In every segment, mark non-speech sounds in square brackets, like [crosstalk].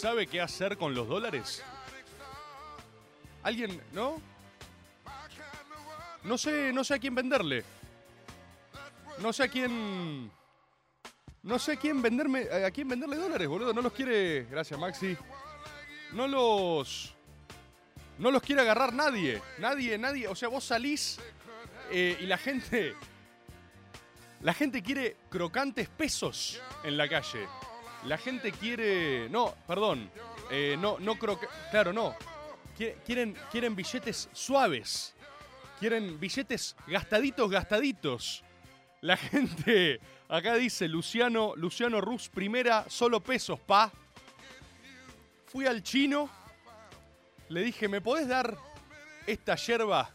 Sabe qué hacer con los dólares? ¿Alguien, no? No sé, no sé a quién venderle. No sé a quién. No sé a quién venderme. A quién venderle dólares, boludo. No los quiere. Gracias, Maxi. No los. No los quiere agarrar nadie. Nadie, nadie. O sea, vos salís eh, y la gente. La gente quiere crocantes pesos en la calle. La gente quiere. No, perdón. Eh, no, no croca- Claro, no. Qui- Quieren, quieren billetes suaves. Quieren billetes gastaditos, gastaditos. La [laughs] gente. Acá dice Luciano, Luciano Rus, primera, solo pesos, pa. Fui al chino. Le dije, ¿me podés dar esta yerba?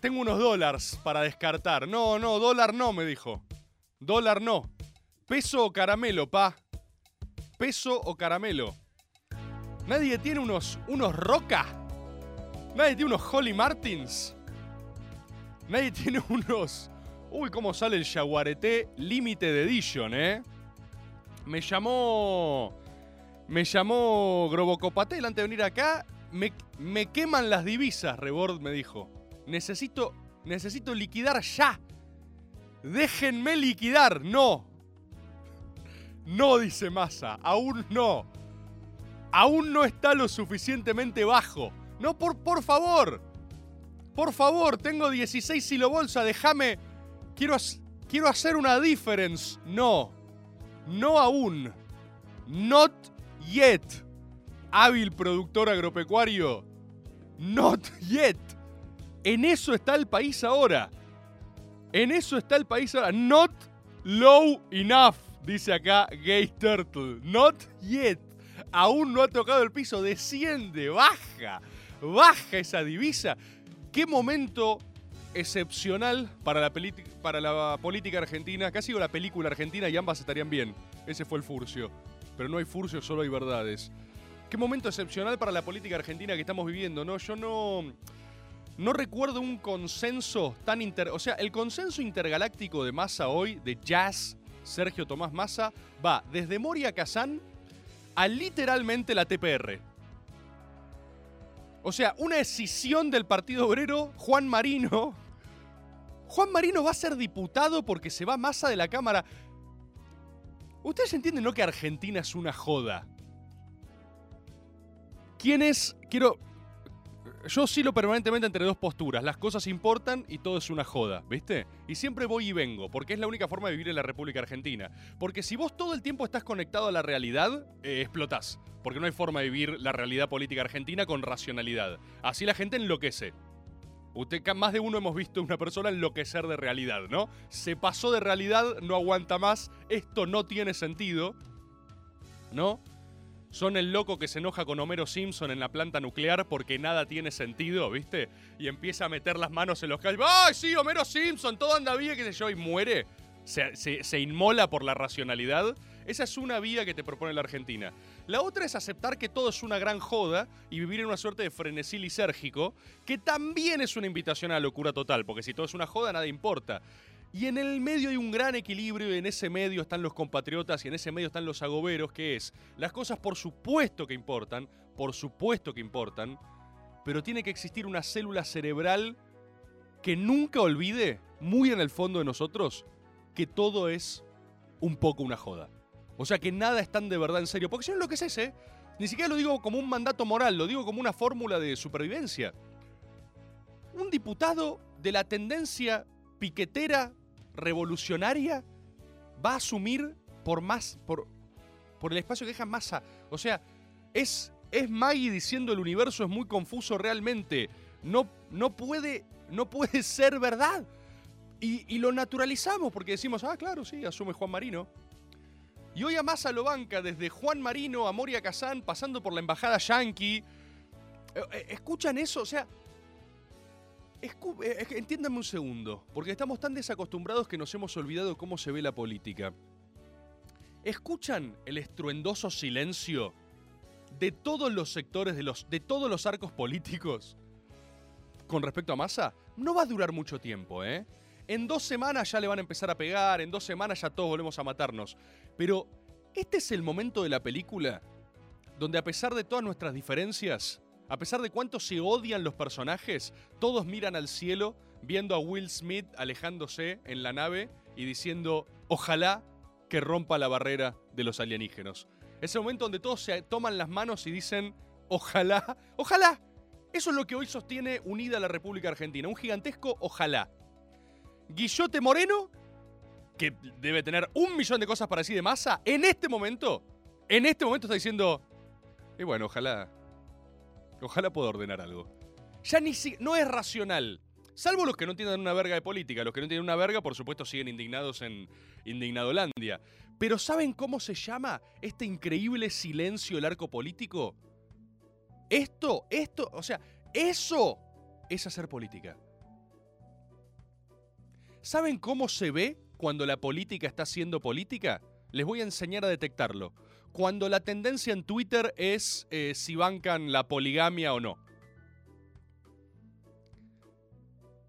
Tengo unos dólares para descartar. No, no, dólar no, me dijo. Dólar no. Peso o caramelo, pa. Peso o caramelo. Nadie tiene unos, unos roca. Nadie tiene unos Holly Martins. Nadie tiene [laughs] unos. Uy, cómo sale el Jaguarete Limited Edition, ¿eh? Me llamó. Me llamó Grobocopatel antes de venir acá. Me, me queman las divisas, Rebord me dijo. Necesito. Necesito liquidar ya. Déjenme liquidar. No. No, dice Massa. Aún no. Aún no está lo suficientemente bajo. No, por, por favor. Por favor, tengo 16 silobolsa, déjame. Quiero, quiero hacer una difference. No. No aún. Not yet. Hábil productor agropecuario. Not yet. En eso está el país ahora. En eso está el país ahora. Not low enough, dice acá Gay Turtle. Not yet. Aún no ha tocado el piso. Desciende, baja. Baja esa divisa. Qué momento excepcional para la, política argentina. Casi digo la película argentina y ambas estarían bien. Ese fue el furcio. Pero no hay furcio, solo hay verdades. Qué momento excepcional para la política argentina que estamos viviendo, ¿no? Yo no. No recuerdo un consenso tan inter. O sea, el consenso intergaláctico de Massa hoy, de Jazz, Sergio Tomás Massa, va desde Moria Kazán a literalmente la TPR. O sea, una decisión del Partido Obrero, Juan Marino. Juan Marino va a ser diputado porque se va Massa de la Cámara. Ustedes entienden, ¿no? Que Argentina es una joda. ¿Quién es? Quiero. Yo oscilo permanentemente entre dos posturas. Las cosas importan y todo es una joda, ¿viste? Y siempre voy y vengo, porque es la única forma de vivir en la República Argentina. Porque si vos todo el tiempo estás conectado a la realidad, eh, explotás. Porque no hay forma de vivir la realidad política argentina con racionalidad. Así la gente enloquece. Usted, más de uno hemos visto una persona enloquecer de realidad, ¿no? Se pasó de realidad, no aguanta más, esto no tiene sentido, ¿no? Son el loco que se enoja con Homero Simpson en la planta nuclear porque nada tiene sentido, ¿viste? Y empieza a meter las manos en los callos. ¡Ay, sí, Homero Simpson! Todo anda bien, qué sé yo, y muere. Se, se- se inmola por la racionalidad. Esa es una vía que te propone la Argentina. La otra es aceptar que todo es una gran joda y vivir en una suerte de frenesí lisérgico, que también es una invitación a la locura total, porque si todo es una joda, nada importa. Y en el medio hay un gran equilibrio y en ese medio están los compatriotas y en ese medio están los agoberos, que es, las cosas por supuesto que importan, por supuesto que importan, pero tiene que existir una célula cerebral que nunca olvide, muy en el fondo de nosotros, que todo es un poco una joda. O sea, que nada es tan de verdad en serio. Porque si no lo que es ese, ni siquiera lo digo como un mandato moral, lo digo como una fórmula de supervivencia. Un diputado de la tendencia piquetera revolucionaria va a asumir por más, por, por el espacio que deja Massa. O sea, es, es Maggie diciendo el universo es muy confuso realmente. No, no, puede, no puede [laughs] ser verdad. Y, y lo naturalizamos porque decimos, ah, claro, sí, asume Juan Marino. Y hoy a Massa lo banca desde Juan Marino a Moria Kazán, pasando por la embajada yankee. Eh, eh, ¿Escuchan eso? O sea, eh, entiéndanme un segundo, porque estamos tan desacostumbrados que nos hemos olvidado cómo se ve la política. ¿Escuchan el estruendoso silencio de todos los sectores, de, los, de todos los arcos políticos con respecto a Massa? No va a durar mucho tiempo, ¿eh? En dos semanas ya le van a empezar a pegar, en dos semanas ya todos volvemos a matarnos. Pero este es el momento de la película donde a pesar de todas nuestras diferencias, a pesar de cuánto se odian los personajes, todos miran al cielo viendo a Will Smith alejándose en la nave y diciendo, ojalá que rompa la barrera de los alienígenos. Es el momento donde todos se toman las manos y dicen, ojalá, ojalá. Eso es lo que hoy sostiene unida la República Argentina, un gigantesco ojalá. Guillote Moreno, que debe tener un millón de cosas para decir de masa, en este momento, en este momento está diciendo, y bueno, ojalá, ojalá pueda ordenar algo. Ya ni si, no es racional. Salvo los que no entiendan una verga de política. Los que no entienden una verga, por supuesto, siguen indignados en Indignadolandia. Pero ¿saben cómo se llama este increíble silencio del arco político? Esto, esto, o sea, eso es hacer política. ¿Saben cómo se ve cuando la política está haciendo política? Les voy a enseñar a detectarlo. Cuando la tendencia en Twitter es eh, si bancan la poligamia o no.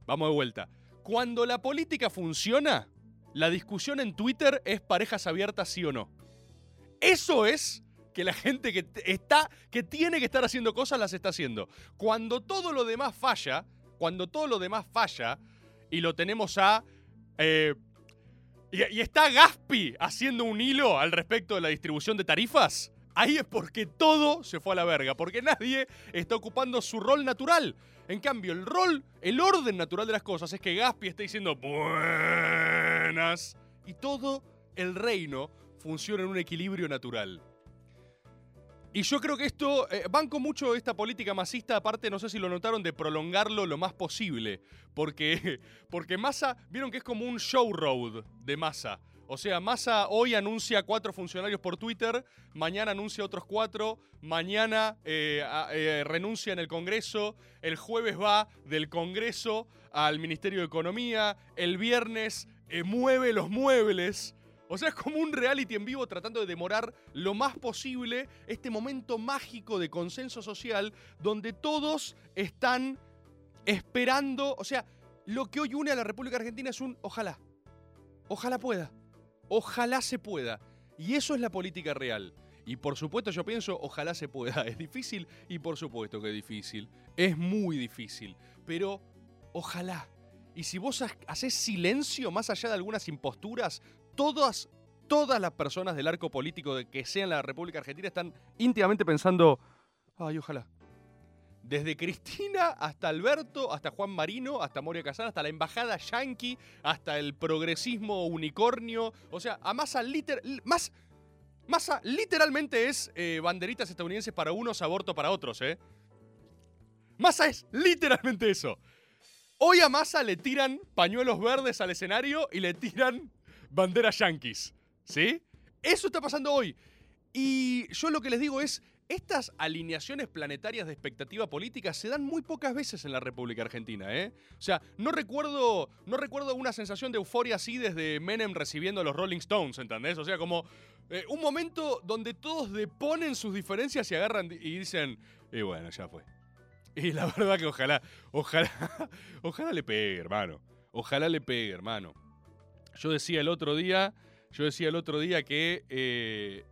Vamos de vuelta. Cuando la política funciona, la discusión en Twitter es parejas abiertas sí o no. Eso es que la gente que está, que tiene que estar haciendo cosas, las está haciendo. Cuando todo lo demás falla, cuando todo lo demás falla, y lo tenemos a. eh, y, está Gaspi haciendo un hilo al respecto de la distribución de tarifas. Ahí es porque todo se fue a la verga, porque nadie está ocupando su rol natural. En cambio, el rol, el orden natural de las cosas es que Gaspi esté diciendo buenas y todo el reino funciona en un equilibrio natural. Y yo creo que esto, eh, banco mucho esta política masista, aparte no sé si lo notaron, de prolongarlo lo más posible. Porque, [laughs] porque Massa, vieron que es como un show road de Massa. O sea, Massa hoy anuncia cuatro funcionarios por Twitter, mañana anuncia otros cuatro, mañana eh, eh, renuncia en el Congreso, el jueves va del Congreso al Ministerio de Economía, el viernes eh, mueve los muebles. O sea, es como un reality en vivo tratando de demorar lo más posible este momento mágico de consenso social donde todos están esperando. O sea, lo que hoy une a la República Argentina es un ojalá. Ojalá pueda. Ojalá se pueda. Y eso es la política real. Y por supuesto yo pienso, ojalá se pueda. [laughs] Es difícil y por supuesto que es difícil. Es muy difícil. Pero ojalá. Y si vos ha- haces silencio más allá de algunas imposturas, todas, todas las personas del arco político de que sea en la República Argentina están íntimamente pensando, ay, ojalá. Desde Cristina hasta Alberto, hasta Juan Marino, hasta Moria Casán, hasta la embajada yanqui, hasta el progresismo unicornio. O sea, a Massa, liter- más, literalmente es eh, banderitas estadounidenses para unos, aborto para otros, ¿eh? Massa es literalmente eso. Hoy a Massa le tiran pañuelos verdes al escenario y le tiran banderas yanquis. ¿Sí? Eso está pasando hoy. Y yo lo que les digo es, estas alineaciones planetarias de expectativa política se dan muy pocas veces en la República Argentina, ¿eh? O sea, no recuerdo, no recuerdo una sensación de euforia así desde Menem recibiendo a los Rolling Stones, ¿entendés? O sea, como eh, un momento donde todos deponen sus diferencias y agarran y dicen, y bueno, ya fue. Y la verdad que ojalá, ojalá, [laughs] ojalá le pegue, hermano. Ojalá le pegue, hermano. Yo decía el otro día, yo decía el otro día que eh,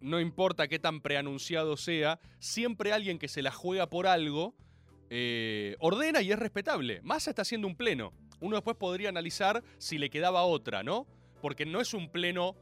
no importa qué tan preanunciado sea, siempre alguien que se la juega por algo eh, ordena y es respetable. Massa está haciendo un pleno. Uno después podría analizar si le quedaba otra, ¿no? Porque no es un pleno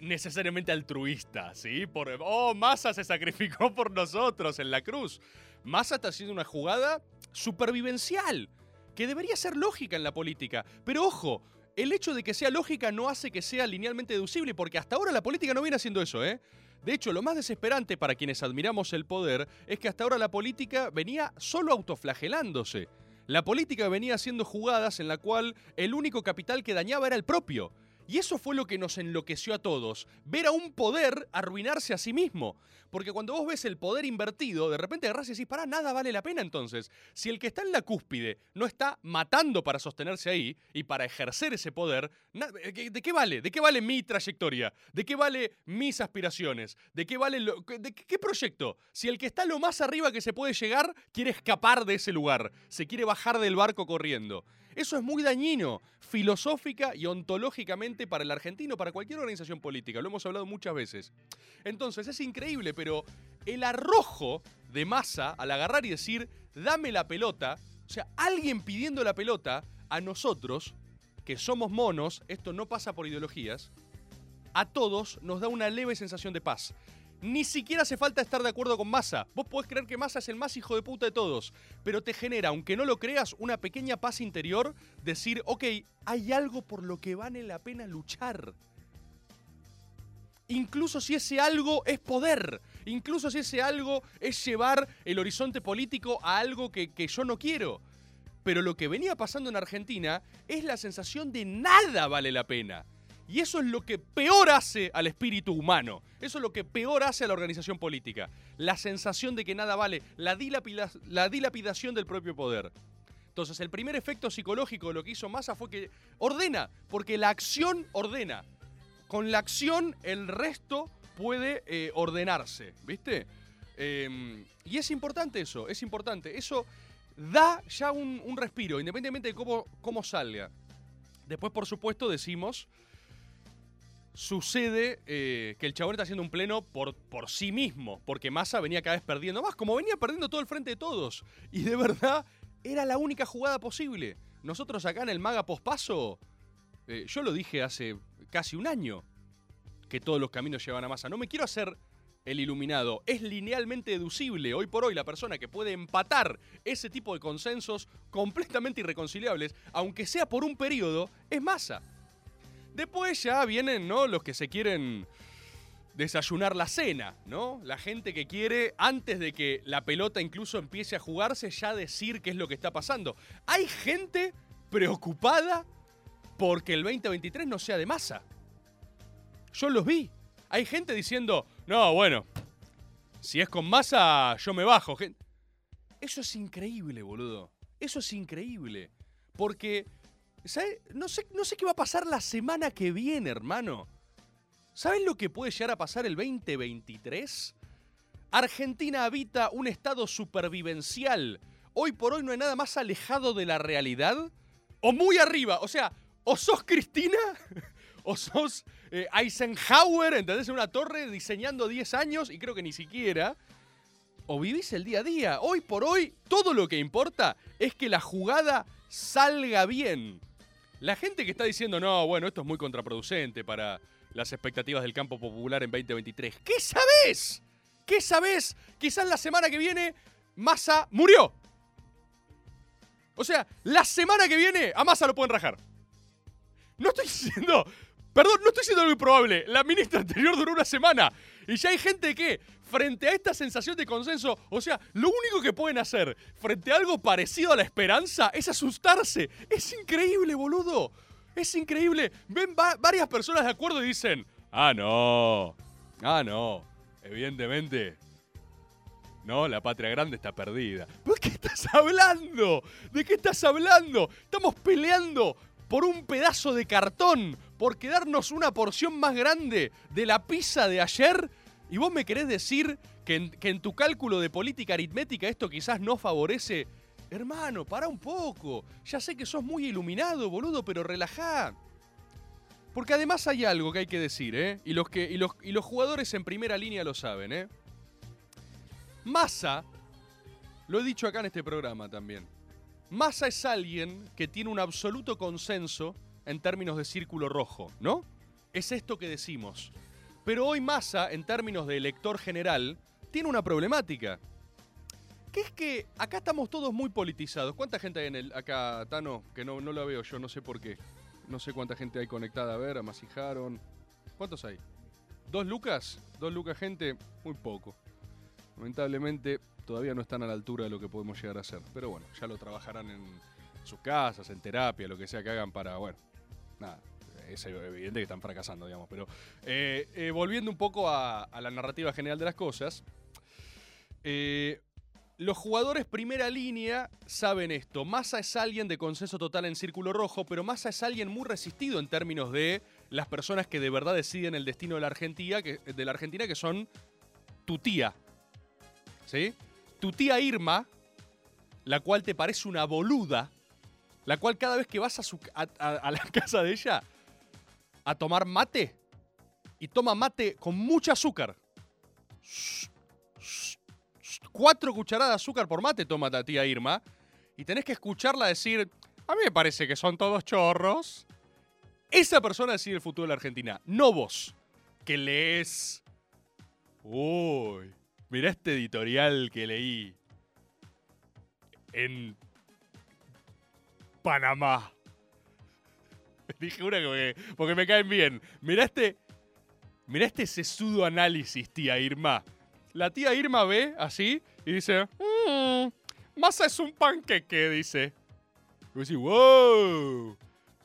necesariamente altruista, ¿sí? Por, oh, Massa se sacrificó por nosotros en la cruz. Massa está haciendo una jugada supervivencial. Que debería ser lógica en la política. Pero ojo, el hecho de que sea lógica no hace que sea linealmente deducible, porque hasta ahora la política no viene haciendo eso, ¿eh? De hecho, lo más desesperante para quienes admiramos el poder es que hasta ahora la política venía solo autoflagelándose. La política venía haciendo jugadas en la cual el único capital que dañaba era el propio. Y eso fue lo que nos enloqueció a todos, ver a un poder arruinarse a sí mismo. Porque cuando vos ves el poder invertido, de repente agarrás y decís, pará, nada vale la pena entonces. Si el que está en la cúspide no está matando para sostenerse ahí y para ejercer ese poder, na- ¿de qué vale? ¿De qué vale mi trayectoria? ¿De qué vale mis aspiraciones? ¿De qué vale lo- de qué proyecto? Si el que está lo más arriba que se puede llegar quiere escapar de ese lugar, se quiere bajar del barco corriendo. Eso es muy dañino, filosófica y ontológicamente para el argentino, para cualquier organización política. Lo hemos hablado muchas veces. Entonces es increíble, pero el arrojo de masa al agarrar y decir, dame la pelota, o sea, alguien pidiendo la pelota a nosotros, que somos monos, esto no pasa por ideologías, a todos nos da una leve sensación de paz. Ni siquiera hace falta estar de acuerdo con Massa. Vos podés creer que Massa es el más hijo de puta de todos, pero te genera, aunque no lo creas, una pequeña paz interior, decir, ok, hay algo por lo que vale la pena luchar. Incluso si ese algo es poder, incluso si ese algo es llevar el horizonte político a algo que, que yo no quiero. Pero lo que venía pasando en Argentina es la sensación de nada vale la pena. Y eso es lo que peor hace al espíritu humano. Eso es lo que peor hace a la organización política. La sensación de que nada vale, la, dilapida- la dilapidación del propio poder. Entonces, el primer efecto psicológico de lo que hizo Massa fue que ordena, porque la acción ordena. Con la acción, el resto puede eh, ordenarse, ¿viste? Eh, y es importante eso, es importante. Eso da ya un, un respiro, independientemente de cómo, cómo salga. Después, por supuesto, decimos sucede eh, que el chabón está haciendo un pleno por, por sí mismo, porque Massa venía cada vez perdiendo más, como venía perdiendo todo el frente de todos. Y de verdad, era la única jugada posible. Nosotros acá en el Maga Pospaso, eh, yo lo dije hace casi un año, que todos los caminos llevan a Massa. No me quiero hacer el iluminado. Es linealmente deducible. Hoy por hoy la persona que puede empatar ese tipo de consensos completamente irreconciliables, aunque sea por un periodo, es Massa. Después ya vienen, ¿no? Los que se quieren desayunar la cena, ¿no? La gente que quiere, antes de que la pelota incluso empiece a jugarse, ya decir qué es lo que está pasando. Hay gente preocupada porque el 2023 no sea de masa. Yo los vi. Hay gente diciendo, no, bueno, si es con masa, yo me bajo. Eso es increíble, boludo. Eso es increíble. Porque, No sé, no sé qué va a pasar la semana que viene, hermano. ¿Sabes lo que puede llegar a pasar el 2023? Argentina habita un estado supervivencial. Hoy por hoy no hay nada más alejado de la realidad o muy arriba. O sea, o sos Cristina [laughs] o sos eh, Eisenhower, ¿entendés? En una torre diseñando 10 años y creo que ni siquiera. O vivís el día a día. Hoy por hoy, todo lo que importa es que la jugada salga bien. La gente que está diciendo, no, bueno, esto es muy contraproducente para las expectativas del campo popular en 2023. ¿Qué sabés? ¿Qué sabés? Quizás la semana que viene Massa murió. O sea, la semana que viene a Massa lo pueden rajar. No estoy [laughs] diciendo. Perdón, no estoy diciendo algo improbable. La ministra anterior duró una semana. Y ya hay gente que, frente a esta sensación de consenso, o sea, lo único que pueden hacer frente a algo parecido a la esperanza es asustarse. Es increíble, boludo. Es increíble. Ven va- varias personas de acuerdo y dicen, ah, no. Ah, no. Evidentemente. No, la patria grande está perdida. ¿Pero ¿De qué estás hablando? ¿De qué estás hablando? Estamos peleando por un pedazo de cartón, por quedarnos una porción más grande de la pizza de ayer. ¿Y vos me querés decir que en, que en tu cálculo de política aritmética esto quizás no favorece? Hermano, para un poco. Ya sé que sos muy iluminado, boludo, pero relajá. Porque además hay algo que hay que decir, ¿eh? Y los, que, y los, y los jugadores en primera línea lo saben, ¿eh? Massa, lo he dicho acá en este programa también. Massa es alguien que tiene un absoluto consenso en términos de círculo rojo, ¿no? Es esto que decimos. Pero hoy Massa, en términos de elector general, tiene una problemática. Que es que acá estamos todos muy politizados. ¿Cuánta gente hay en el acá, Tano? Que no, no la veo yo, no sé por qué. No sé cuánta gente hay conectada. A ver, amasijaron. ¿Cuántos hay? ¿Dos lucas? ¿Dos lucas gente? Muy poco. Lamentablemente todavía no están a la altura de lo que podemos llegar a hacer. Pero bueno, ya lo trabajarán en sus casas, en terapia, lo que sea que hagan para, bueno, nada. Es evidente que están fracasando, digamos. Pero eh, eh, volviendo un poco a, la narrativa general de las cosas. eh, los jugadores primera línea saben esto. Massa es alguien de consenso total en círculo rojo, pero Massa es alguien muy resistido en términos de las personas que de verdad deciden el destino de la Argentina, que, son tu tía. ¿Sí? Tu tía Irma, la cual te parece una boluda, la cual cada vez que vas a la [laughs] casa de ella a tomar mate, y toma mate con mucho azúcar. Cuatro cucharadas de azúcar por mate toma la tía Irma, y tenés que escucharla decir, a mí me parece que son todos chorros. Esa persona decide el futuro de la Argentina, no vos, que lees... Uy, mirá este editorial que leí en Panamá. [laughs] Dije una que me- porque me caen bien. Mirá este, mirá este sesudo análisis, tía Irma. La tía Irma ve así y dice, "Mm, masa es un panqueque, dice. Y decís, wow.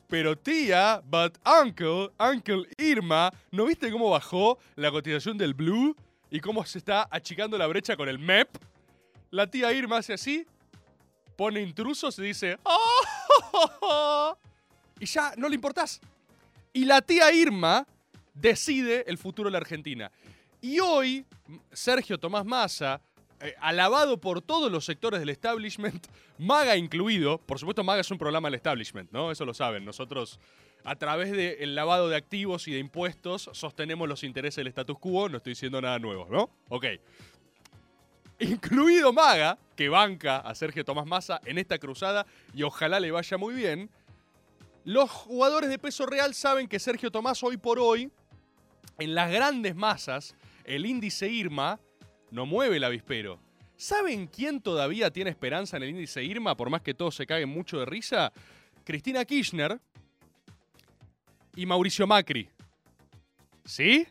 Pero tía, but uncle, uncle Irma, ¿no viste cómo bajó la cotización del blue? ¿Y cómo se está achicando la brecha con el MEP? La tía Irma hace así, pone intrusos y dice, "Ah, y ya no le importás. Y la tía Irma decide el futuro de la Argentina. Y hoy, Sergio Tomás Massa, eh, alabado por todos los sectores del establishment, [laughs] Maga incluido, por supuesto Maga es un programa del establishment, ¿no? Eso lo saben. Nosotros, a través del lavado de activos y de impuestos, sostenemos los intereses del status quo, no estoy diciendo nada nuevo, ¿no? Ok. Incluido Maga, que banca a Sergio Tomás Massa en esta cruzada y ojalá le vaya muy bien. Los jugadores de peso real saben que Sergio Tomás hoy por hoy, en las grandes masas, el índice IRMA no mueve el avispero. ¿Saben quién todavía tiene esperanza en el índice IRMA, por más que todos se caguen mucho de risa? Cristina Kirchner y Mauricio Macri. ¿Sí?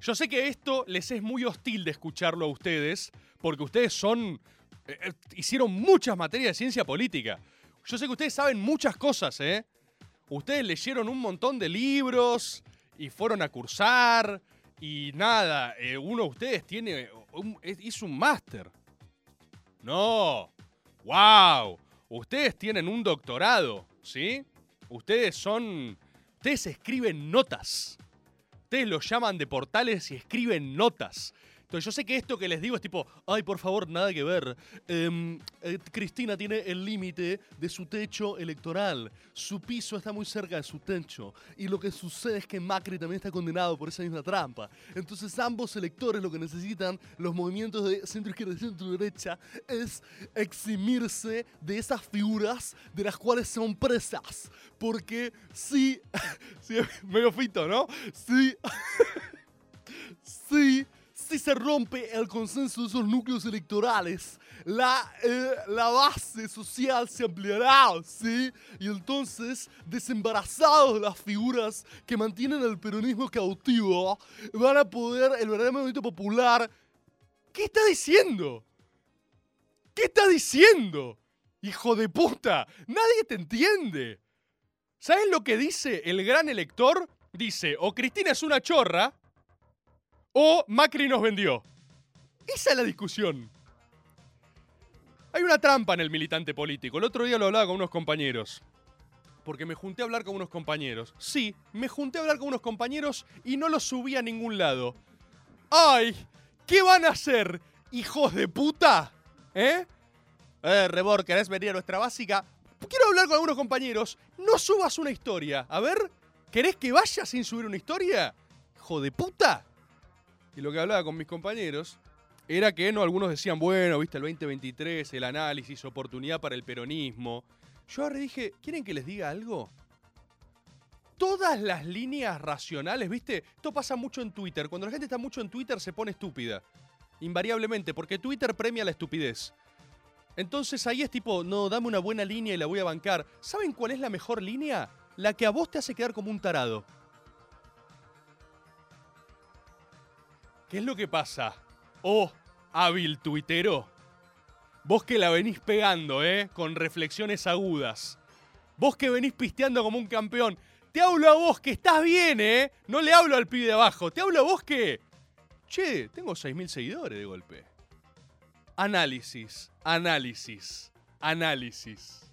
Yo sé que esto les es muy hostil de escucharlo a ustedes, porque ustedes son... eh, eh, hicieron muchas materias de ciencia política. Yo sé que ustedes saben muchas cosas, ¿eh? Ustedes leyeron un montón de libros y fueron a cursar y nada, eh, uno de ustedes tiene, hizo un máster. No, wow, ustedes tienen un doctorado, ¿sí? Ustedes son, ustedes escriben notas. Ustedes lo llaman de portales y escriben notas. Entonces yo sé que esto que les digo es tipo, ay, por favor, nada que ver. Em, eh, Cristina tiene el límite de su techo electoral. Su piso está muy cerca de su techo. Y lo que sucede es que Macri también está condenado por esa misma trampa. Entonces ambos electores lo que necesitan, los movimientos de centro izquierda y centro derecha, es eximirse de esas figuras de las cuales son presas. Porque sí, [laughs] sí medio fito, ¿no? Sí, [laughs] sí, si se rompe el consenso de esos núcleos electorales, la, eh, la base social se ampliará, ¿sí? Y entonces, desembarazados de las figuras que mantienen el peronismo cautivo, van a poder, el verdadero movimiento popular... ¿Qué está diciendo? ¿Qué está diciendo? Hijo de puta, nadie te entiende. ¿Sabes lo que dice el gran elector? Dice, o Cristina es una chorra, o Macri nos vendió. Esa es la discusión. Hay una trampa en el militante político. El otro día lo hablaba con unos compañeros. Porque me junté a hablar con unos compañeros. Sí, me junté a hablar con unos compañeros y no los subí a ningún lado. ¡Ay! ¿Qué van a hacer, hijos de puta? ¿Eh? Eh, Rebor, ¿querés venir a nuestra básica? Quiero hablar con algunos compañeros. No subas una historia. A ver, ¿querés que vaya sin subir una historia? Hijo de puta. Y lo que hablaba con mis compañeros era que no, algunos decían, bueno, viste el 2023, el análisis, oportunidad para el peronismo. Yo ahora dije, ¿quieren que les diga algo? Todas las líneas racionales, viste, esto pasa mucho en Twitter. Cuando la gente está mucho en Twitter se pone estúpida. Invariablemente, porque Twitter premia la estupidez. Entonces ahí es tipo, no, dame una buena línea y la voy a bancar. ¿Saben cuál es la mejor línea? La que a vos te hace quedar como un tarado. ¿Qué es lo que pasa? Oh, hábil tuitero. Vos que la venís pegando, ¿eh? Con reflexiones agudas. Vos que venís pisteando como un campeón. Te hablo a vos que estás bien, ¿eh? No le hablo al pibe de abajo. Te hablo a vos que... Che, tengo 6.000 seguidores de golpe. Análisis, análisis, análisis.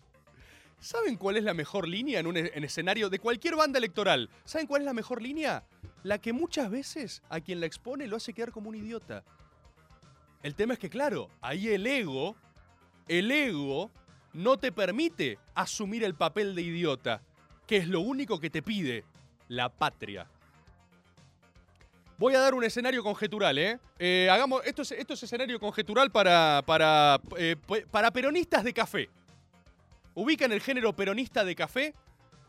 ¿Saben cuál es la mejor línea en un e- en escenario de cualquier banda electoral? ¿Saben cuál es la mejor línea? La que muchas veces a quien la expone lo hace quedar como un idiota. El tema es que, claro, ahí el ego, el ego no te permite asumir el papel de idiota, que es lo único que te pide la patria. Voy a dar un escenario conjetural, ¿eh? Eh, hagamos, esto, es, esto es escenario conjetural para, para, eh, para peronistas de café. ¿Ubican el género peronista de café?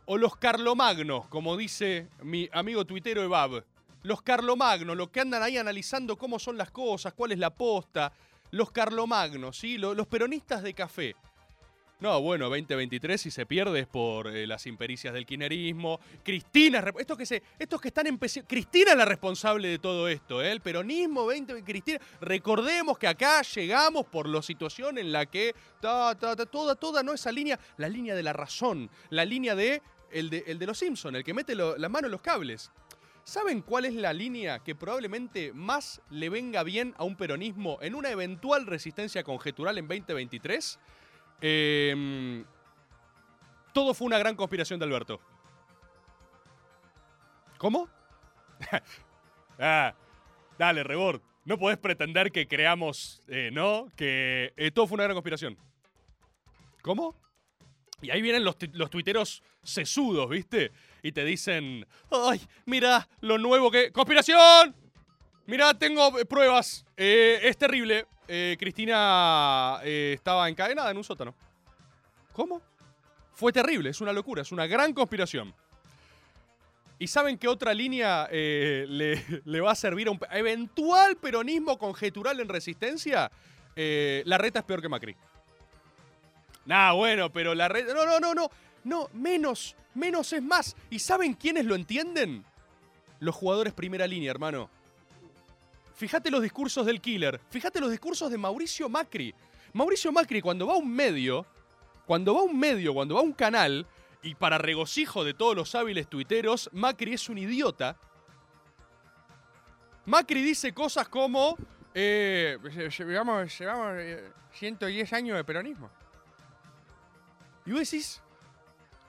O los carlomagnos, como dice mi amigo tuitero Ebab. Los carlomagnos, los que andan ahí analizando cómo son las cosas, cuál es la posta. Los carlomagnos, ¿sí? Lo- Los peronistas de café. No, bueno, 2023 si se pierde es por eh, las impericias del kinerismo. Cristina, estos que, se, estos que están empezando... Cristina es la responsable de todo esto, ¿eh? El peronismo 20... Cristina, recordemos que acá llegamos por la situación en la que... Ta, ta, ta, toda, toda, ¿no? Esa línea, la línea de la razón, la línea de el de, el de los Simpson, el que mete lo- la mano en los cables. ¿Saben cuál es la línea que probablemente más le venga bien a un peronismo en una eventual resistencia conjetural en 2023? Eh, todo fue una gran conspiración de Alberto. ¿Cómo? [laughs] ah, dale, Rebord. No podés pretender que creamos, eh, ¿no? Que eh, todo fue una gran conspiración. ¿Cómo? Y ahí vienen los, los tuiteros sesudos, ¿viste? Y te dicen, ay, mira lo nuevo que... ¡Conspiración! Mira, tengo eh, pruebas. Es terrible. Eh, Cristina eh, estaba encadenada en un sótano. ¿Cómo? Fue terrible, es una locura, es una gran conspiración. ¿Y saben qué otra línea eh, le, [laughs] le va a servir a un eventual peronismo conjetural en resistencia? La reta es peor que Macri. Nah, bueno, pero la reta... No, no, no, no. No, menos, menos es más. ¿Y saben quiénes lo entienden? Los jugadores primera línea, hermano. Fíjate los discursos del killer. Fíjate los discursos de Mauricio Macri. Mauricio Macri, cuando va a un medio, cuando va a un medio, cuando va a un canal, y para regocijo de todos los hábiles tuiteros, Macri es un idiota. Macri dice cosas como. Eh, llevamos, llevamos eh, 110 años de peronismo. Y vos decís.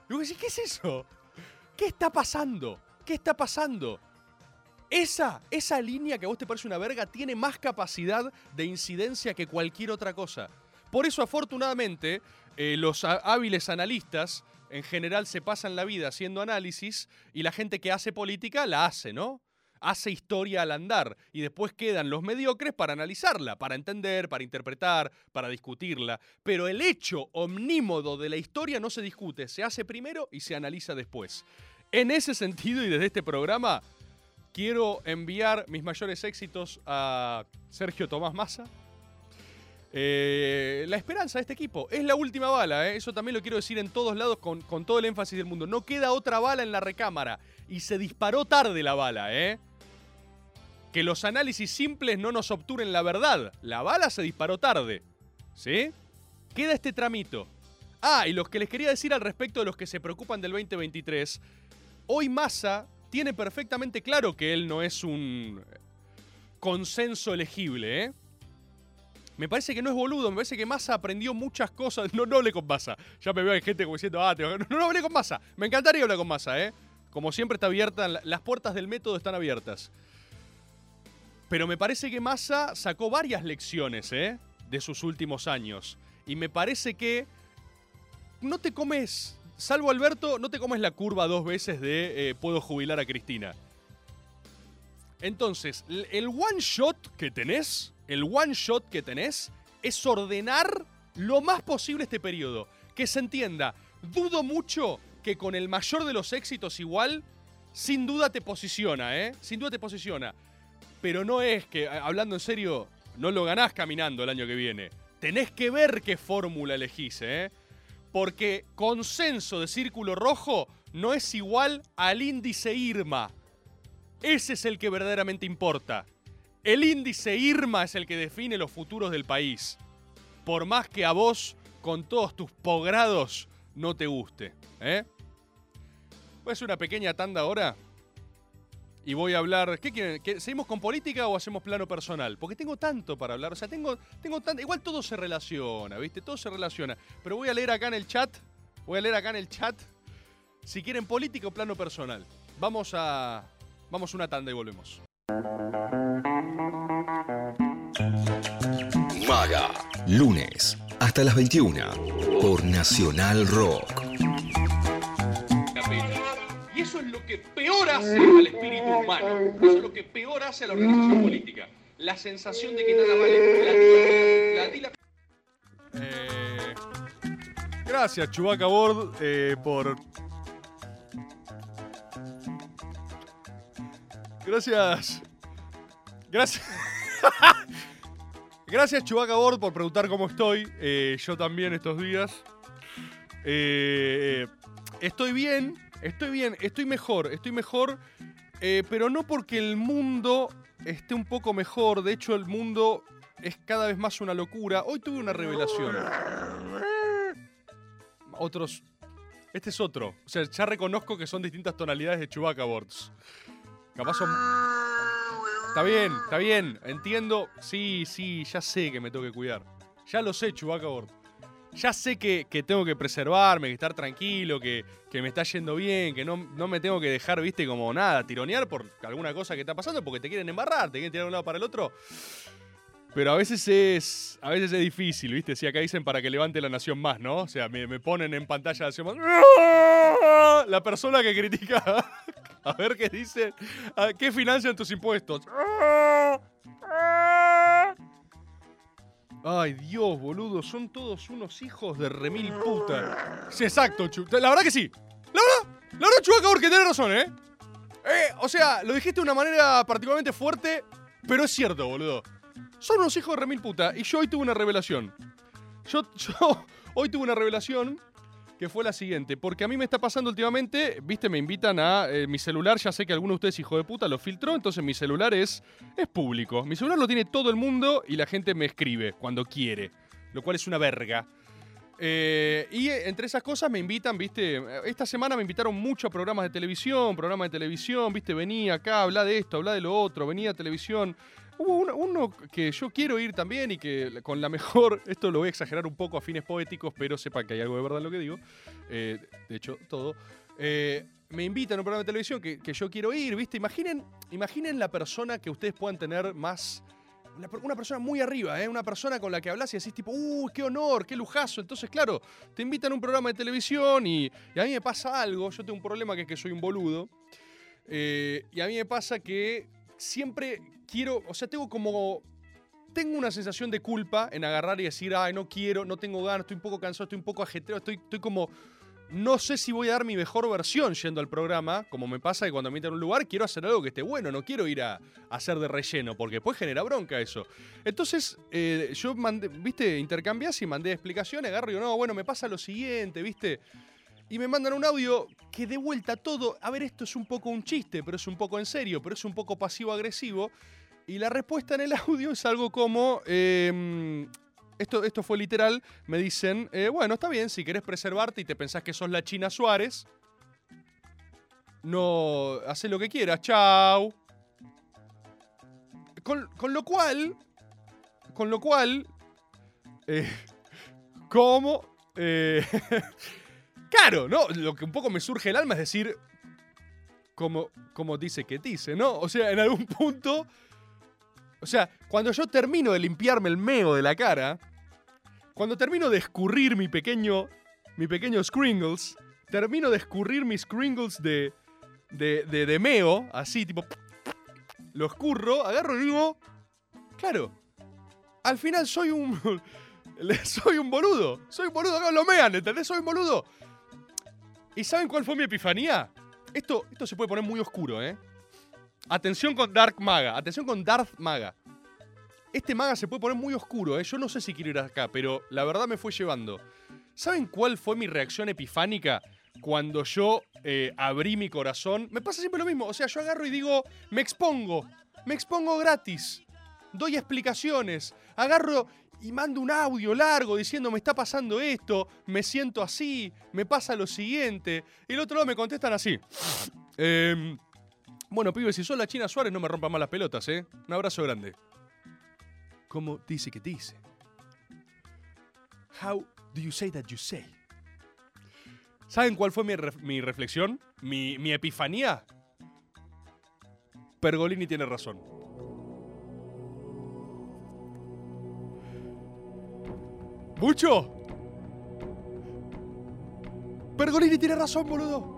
Y vos decís, ¿qué es eso? ¿Qué está pasando? ¿Qué está pasando? Esa, esa línea que a vos te parece una verga tiene más capacidad de incidencia que cualquier otra cosa. Por eso, afortunadamente, eh, los há- hábiles analistas en general se pasan la vida haciendo análisis y la gente que hace política la hace, ¿no? Hace historia al andar y después quedan los mediocres para analizarla, para entender, para interpretar, para discutirla. Pero el hecho omnímodo de la historia no se discute, se hace primero y se analiza después. En ese sentido y desde este programa, quiero enviar mis mayores éxitos a Sergio Tomás Massa. Eh, la esperanza de este equipo es la última bala, ¿eh? eso también lo quiero decir en todos lados con, con todo el énfasis del mundo. No queda otra bala en la recámara y se disparó tarde la bala, ¿eh? Que los análisis simples no nos obturen la verdad. La bala se disparó tarde, ¿sí? Queda este tramito. Ah, y los que les quería decir al respecto de los que se preocupan del 2023, hoy Massa tiene perfectamente claro que él no es un consenso elegible, ¿eh? Me parece que no es boludo, me parece que Massa aprendió muchas cosas. [laughs] No, no hablé con Massa. Ya me veo hay gente como diciendo, ah, te- no, no hablé con Massa. Me encantaría hablar con Massa, ¿eh? Como siempre está abierta, las puertas del método están abiertas. Pero me parece que Massa sacó varias lecciones, ¿eh? De sus últimos años. Y me parece que no te comes, salvo Alberto, no te comes la curva dos veces de eh, puedo jubilar a Cristina. Entonces, el one shot que tenés, el one shot que tenés, es ordenar lo más posible este periodo. Que se entienda, dudo mucho que con el mayor de los éxitos igual, sin duda te posiciona, ¿eh? Sin duda te posiciona. Pero no es que, hablando en serio, no lo ganás caminando el año que viene. Tenés que ver qué fórmula elegís, ¿eh? Porque consenso de círculo rojo no es igual al índice IRMA. Ese es el que verdaderamente importa. El índice IRMA es el que define los futuros del país. Por más que a vos, con todos tus posgrados, no te guste. ¿eh? Voy a hacer una pequeña tanda ahora. Y voy a hablar. ¿Qué quieren? ¿Que ¿Seguimos con política o hacemos plano personal? Porque tengo tanto para hablar. O sea, tengo, tengo tanto. Igual todo se relaciona, ¿viste? Todo se relaciona. Pero voy a leer acá en el chat. Voy a leer acá en el chat. Si quieren política o plano personal. Vamos a. Vamos una tanda y volvemos. Maga. Lunes hasta las 21 por Nacional Rock. Peor hace al espíritu humano. Eso es lo que peor hace a la organización política. La sensación de que nada vale. La tila- Eh, gracias, Chubaca Board, eh, por. Gracias. Gracias. [laughs] Gracias, Chubaca Board, por preguntar cómo estoy. Eh, yo también estos días. Estoy bien, estoy bien, estoy mejor, estoy mejor, eh, pero no porque el mundo esté un poco mejor. De hecho, el mundo es cada vez más una locura. Hoy tuve una revelación. Otros. Este es otro. O sea, ya reconozco que son distintas tonalidades de Chewbacca Boards. Capaz son. Está bien, está bien. Entiendo. Sí, sí, ya sé que me tengo que cuidar. Ya lo sé, Chewbacca Board. Ya sé que, que tengo que preservarme, que estar tranquilo, que, que me está yendo bien, que no, no me tengo que dejar, viste, como nada, tironear por alguna cosa que está pasando porque te quieren embarrar, te quieren tirar de un lado para el otro. Pero a veces es. A veces es difícil, ¿viste? Si acá dicen para que levante la nación más, ¿no? O sea, me, me ponen en pantalla la nación más. La persona que critica. [laughs] A ver qué dice. ¿A ¿Qué financian tus impuestos? Ay, Dios, boludo, son todos unos hijos de remil puta. Sí, exacto, Chu. La verdad que sí. La verdad, la verdad, Chubaca, porque tenés razón, ¿eh? Eh, o sea, lo dijiste de una manera particularmente fuerte, pero es cierto, boludo. Son unos hijos de remil puta. Y yo hoy tuve una revelación. Yo, [laughs] yo hoy tuve una revelación que fue la siguiente. Porque a mí me está pasando últimamente, viste, me invitan a eh, mi celular. Ya sé que alguno de ustedes, hijo de puta, lo filtró. Entonces mi celular es, es público. Mi celular lo tiene todo el mundo y la gente me escribe cuando quiere. Lo cual es una verga. Eh, y entre esas cosas me invitan, viste, esta semana me invitaron mucho a programas de televisión, programas de televisión, viste, venía acá, habla de esto, habla de lo otro, venía a televisión. Hubo uno, uno que yo quiero ir también y que con la mejor, esto lo voy a exagerar un poco a fines poéticos, pero sepan que hay algo de verdad en lo que digo. Eh, de hecho, todo. Eh, me invitan a un programa de televisión que, que yo quiero ir, ¿viste? Imaginen, imaginen la persona que ustedes puedan tener más. Una, per- una persona muy arriba, ¿eh? Una persona con la que hablas y decís, tipo, ¡uh, qué honor, qué lujazo! Entonces, claro, te invitan a un programa de televisión y, y a mí me pasa algo. Yo tengo un problema que es que soy un boludo. Eh, y a mí me pasa que siempre quiero, o sea, tengo como tengo una sensación de culpa en agarrar y decir, ay, no quiero, no tengo ganas, estoy un poco cansado, estoy un poco ajetreado, estoy, estoy como. No sé si voy a dar mi mejor versión yendo al programa, como me pasa que cuando me invitan a un lugar quiero hacer algo que esté bueno, no quiero ir a, hacer de relleno, porque después genera bronca eso. Entonces, eh, yo mandé, viste, intercambias y mandé explicaciones, agarro y digo, no, bueno, me pasa lo siguiente, viste. Y me mandan un audio que de vuelta todo, a ver, esto es un poco un chiste, pero es un poco en serio, pero es un poco pasivo-agresivo. Y la respuesta en el audio es algo como, eh, esto, esto fue literal, me dicen, eh, bueno, está bien, si querés preservarte y te pensás que sos la China Suárez, no, haces lo que quieras, chau. Con, con lo cual, con lo cual, eh, [laughs] ¿cómo? Eh, [laughs] claro, ¿no? Lo que un poco me surge el alma es decir, como, como dice que dice, ¿no? O sea, en algún punto... O sea, cuando yo termino de limpiarme el meo de la cara, cuando termino de escurrir mi pequeño, mi pequeño Skringles, termino de escurrir mis Skringles de, de, de, de meo, así, tipo, lo escurro, agarro y digo, claro, al final soy un, [laughs] soy un boludo, soy un boludo, lo mean, ¿entendés? Soy un boludo. ¿Y saben cuál fue mi epifanía? Esto, esto se puede poner muy oscuro, ¿eh? Atención con Dark Maga, atención con Darth Maga. Este manga se puede poner muy oscuro, ¿eh? Yo no sé si quiero ir acá, pero la verdad me fue llevando. ¿Saben cuál fue mi reacción epifánica cuando yo eh, abrí mi corazón? Me pasa siempre lo mismo. O sea, yo agarro y digo, me expongo. Me expongo gratis. Doy explicaciones. Agarro y mando un audio largo diciendo, me está pasando esto, me siento así, me pasa lo siguiente. Y el otro lado me contestan así. Em, bueno, pibes, si sos la China Suárez, no me rompan más las pelotas, ¿eh? Un abrazo grande. ¿Cómo dice que dice? How do you say that you say? ¿Saben cuál fue mi, mi reflexión? Mi, mi epifanía. Pergolini tiene razón. ¿Mucho? Pergolini tiene razón, boludo.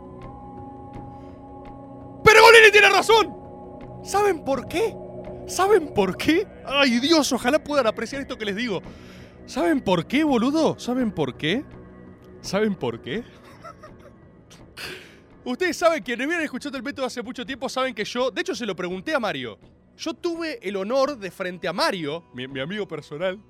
¡Pergolini tiene razón! ¿Saben por qué? ¿Saben por qué? Ay, Dios, ojalá puedan apreciar esto que les digo. ¿Saben por qué, boludo? ¿Saben por qué? ¿Saben por qué? [laughs] Ustedes saben, quienes vienen escuchando el método hace mucho tiempo, saben que yo, de hecho se lo pregunté a Mario. Yo tuve el honor de frente a Mario, mi amigo personal,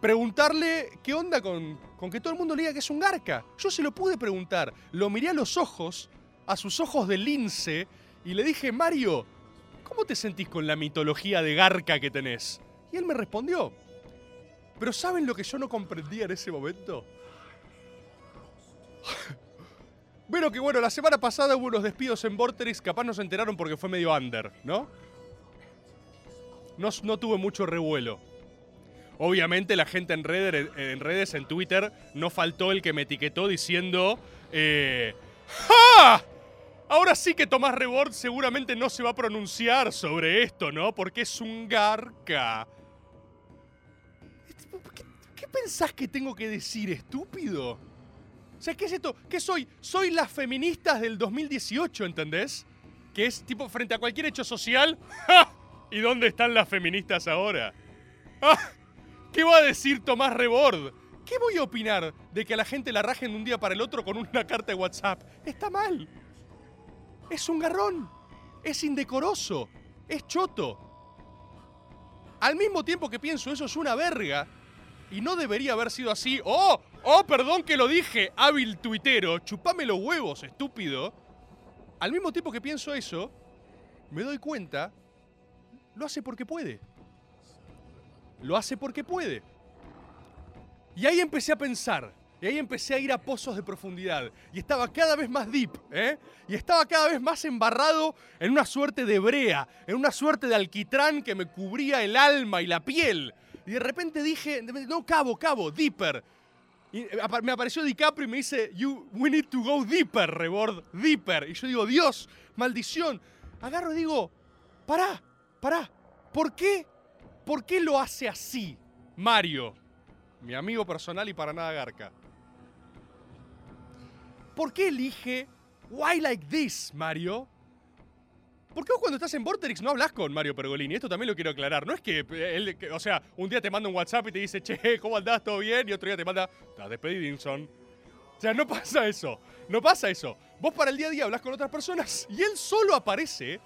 preguntarle qué onda con, con que todo el mundo le diga que es un garca. Yo se lo pude preguntar. Lo miré a los ojos, a sus ojos de lince, y le dije, Mario, ¿cómo te sentís con la mitología de garca que tenés? Y él me respondió. Pero ¿saben lo que yo no comprendía en ese momento? [laughs] Bueno, que bueno, la semana pasada hubo unos despidos en Vorterix, capaz no se enteraron porque fue medio under, ¿no? No, no tuve mucho revuelo. Obviamente la gente en redes, en Twitter, no faltó el que me etiquetó diciendo... Eh, ¡Ja! Ahora sí que Tomás Rebord seguramente no se va a pronunciar sobre esto, ¿no? Porque es un garca. ¿Qué, qué pensás que tengo que decir, estúpido? O sea, ¿qué es esto? ¿Qué soy? Soy las feministas del 2018, ¿entendés? Que es tipo frente a cualquier hecho social. ¡Ja! ¿Y dónde están las feministas ahora? ¡Ah! ¿Qué va a decir Tomás Rebord? ¿Qué voy a opinar de que a la gente la rajen de un día para el otro con una carta de WhatsApp? Está mal. Es un garrón. Es indecoroso. Es choto. Al mismo tiempo que pienso eso es una verga. Y no debería haber sido así. ¡Oh! ¡Oh, perdón que lo dije! Hábil tuitero. Chupame los huevos, estúpido. Al mismo tiempo que pienso eso, me doy cuenta. Lo hace porque puede. Lo hace porque puede. Y ahí empecé a pensar. Y ahí empecé a ir a pozos de profundidad. Y estaba cada vez más deep, ¿eh? Y estaba cada vez más embarrado en una suerte de brea, en una suerte de alquitrán que me cubría el alma y la piel. Y de repente dije, no, cabo, cabo, deeper. Y apa- me apareció DiCaprio y me dice, you, we need to go deeper, Rebord, deeper. Y yo digo, Dios, maldición. Agarro y digo, pará, pará. ¿Por qué? ¿Por qué lo hace así, Mario? Mi amigo personal y para nada garca. ¿Por qué elige Why Like This, Mario? ¿Por qué vos cuando estás en Vorterix no hablas con Mario Pergolini? Esto también lo quiero aclarar. No es que eh, él, o sea, un día te manda un WhatsApp y te dice, che, ¿cómo andás? ¿Todo bien? Y otro día te manda, estás despedidinson. O sea, no pasa eso. No pasa eso. Vos para el día a día hablas con otras personas y él solo aparece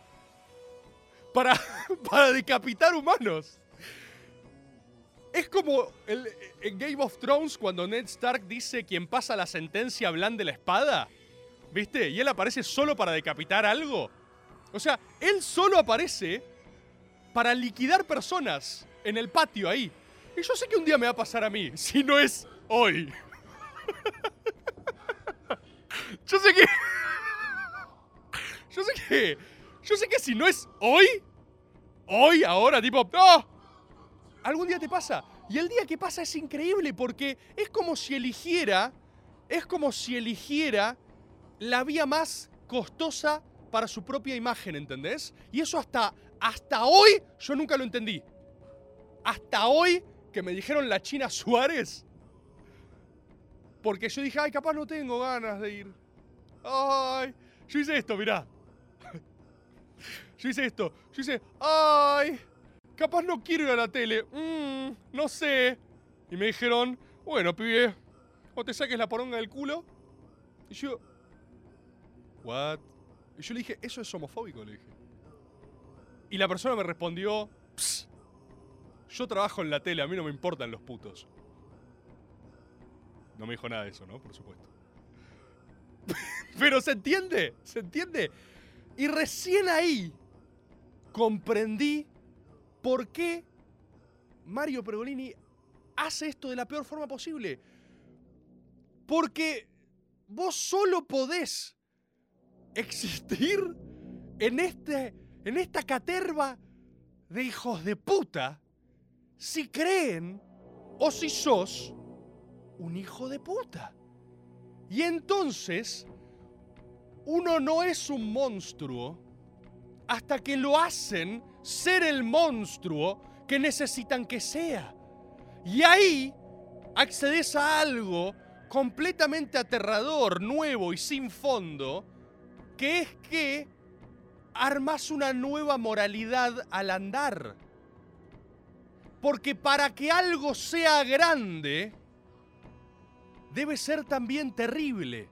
para, [laughs] para decapitar humanos. Es como en Game of Thrones cuando Ned Stark dice quien pasa la sentencia blande la espada. ¿Viste? Y él aparece solo para decapitar algo. O sea, él solo aparece para liquidar personas en el patio ahí. Y yo sé que un día me va a pasar a mí, [laughs] si no es hoy. [laughs] yo sé que... [laughs] Yo sé que... Yo sé que si no es hoy, hoy, ahora, tipo, ¡no! Algún día te pasa. Y el día que pasa es increíble porque es como si eligiera, es como si eligiera la vía más costosa para su propia imagen, ¿entendés? Y eso hasta, hasta hoy yo nunca lo entendí. Hasta hoy que me dijeron la China Suárez. Porque yo dije, ay, capaz no tengo ganas de ir. Ay, yo hice esto, mirá. [laughs] Yo hice esto. Yo hice, ay, capaz no quiero ir a la tele. Mm, no sé. Y me dijeron, bueno, pibe, o te saques la poronga del culo. Y yo, what? Y yo le dije, eso es homofóbico, le dije. Y la persona me respondió, "Ps, Yo trabajo en la tele, a mí no me importan los putos. No me dijo nada de eso, ¿no? Por supuesto. [laughs] Pero se entiende, se entiende. Y recién ahí comprendí por qué Mario Pergolini hace esto de la peor forma posible. Porque vos solo podés existir en, este, en esta caterva de hijos de puta si creen o si sos un hijo de puta. Y entonces, uno no es un monstruo hasta que lo hacen ser el monstruo que necesitan que sea. Y ahí accedes a algo completamente aterrador, nuevo y sin fondo, que es que armas una nueva moralidad al andar. Porque para que algo sea grande, debe ser también terrible.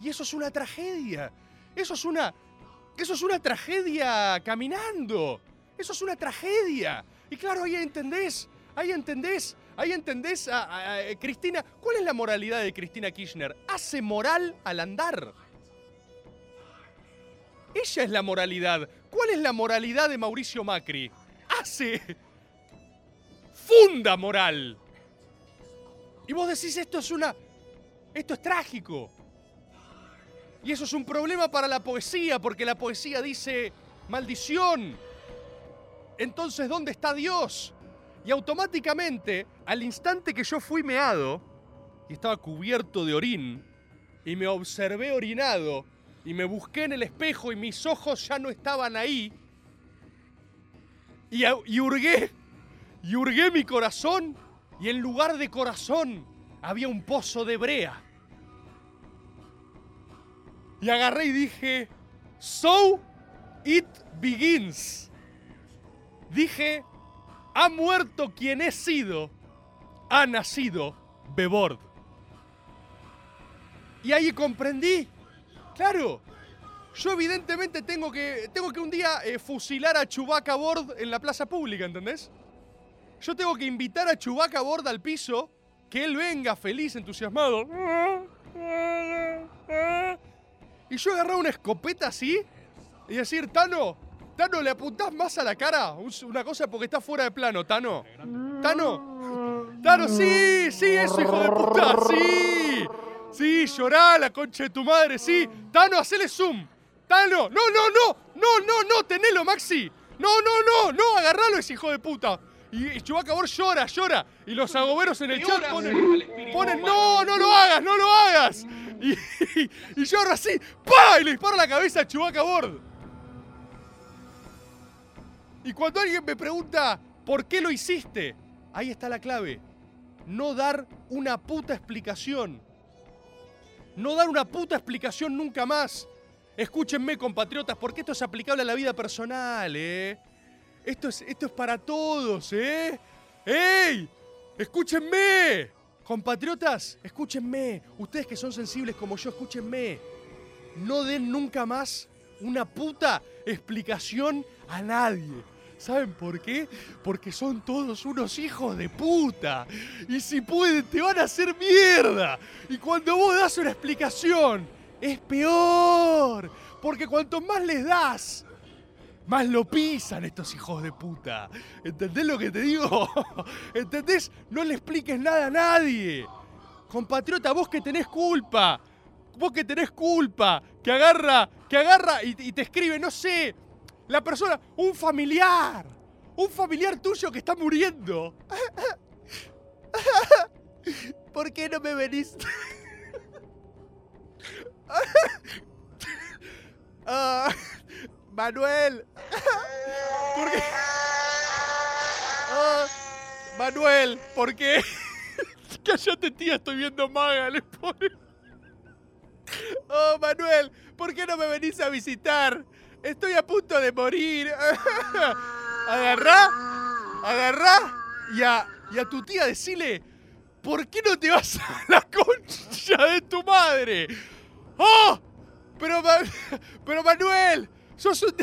Y eso es una tragedia. Eso es una. Eso es una tragedia caminando. Eso es una tragedia. Y claro, ahí entendés. Ahí entendés. Ahí entendés a, a- a- Cristina. ¿Cuál es la moralidad de Cristina Kirchner? Hace moral al andar. Ella es la moralidad. ¿Cuál es la moralidad de Mauricio Macri? Hace. Funda moral. Y vos decís, esto es una. Esto es trágico. Y eso es un problema para la poesía, porque la poesía dice maldición. Entonces, ¿dónde está Dios? Y automáticamente, al instante que yo fui meado y estaba cubierto de orín, y me observé orinado, y me busqué en el espejo y mis ojos ya no estaban ahí, y, y hurgué, y hurgué mi corazón, y en lugar de corazón había un pozo de brea. Y agarré y dije, So it begins. Dije, ha muerto quien he sido, ha nacido Bebord. Y ahí comprendí, claro, yo evidentemente tengo que, tengo que un día eh, fusilar a Chewbacca Bord en la plaza pública, ¿entendés? Yo tengo que invitar a Chewbacca Bord al piso, que él venga feliz, entusiasmado. Y yo agarrar una escopeta así y decir, Tano, Tano, ¿le apuntás más a la cara? Un- Una cosa porque está fuera de plano, Tano. Tano. Tano, sí, sí, eso, hijo de puta, sí. Sí, llorá, la concha de tu madre, sí. Tano, hacele zoom. Tano, no, no, no, no, no, no, tenelo, Maxi. No, no, no, no, agarralo ese hijo de puta. Y, y Chewbacca Bor llora, llora. Y los agoberos en el chat ponen, ponen, no, no lo hagas, no lo hagas. Y, [laughs] y, y yo ahora así, ¡pa! Y le disparo la cabeza a Chewbacca Bord. Y cuando alguien me pregunta, ¿por qué lo hiciste? Ahí está la clave. No dar una puta explicación. No dar una puta explicación nunca más. Escúchenme, compatriotas, porque esto es aplicable a la vida personal, ¿eh? Esto es, esto es para todos, ¿eh? ¡Ey! ¡Escúchenme! Compatriotas, escúchenme. Ustedes que son sensibles como yo, escúchenme. No den nunca más una puta explicación a nadie. ¿Saben por qué? Porque son todos unos hijos de puta. Y si pueden, te van a hacer mierda. Y cuando vos das una explicación, es peor. Porque cuanto más les das, más lo pisan estos hijos de puta. ¿Entendés lo que te digo? [laughs] ¿Entendés? No le expliques nada a nadie. Compatriota, vos que tenés culpa. Vos que tenés culpa. Que agarra, que agarra y, te escribe, no sé. La persona, un familiar. Un familiar tuyo que está muriendo. [laughs] ¿Por qué no me venís? [laughs] Ah, Manuel. ¿Por qué? Ah, Manuel, ¿por qué? [laughs] Cállate, tía, estoy viendo maga, le pone. Oh, Manuel, ¿por qué no me venís a visitar? Estoy a punto de morir. [laughs] Agarrá, agarrá y a, y a tu tía decile, ¿por qué no te vas a [laughs] la concha de tu madre? ¡Oh! Pero, pero Manuel, sos un...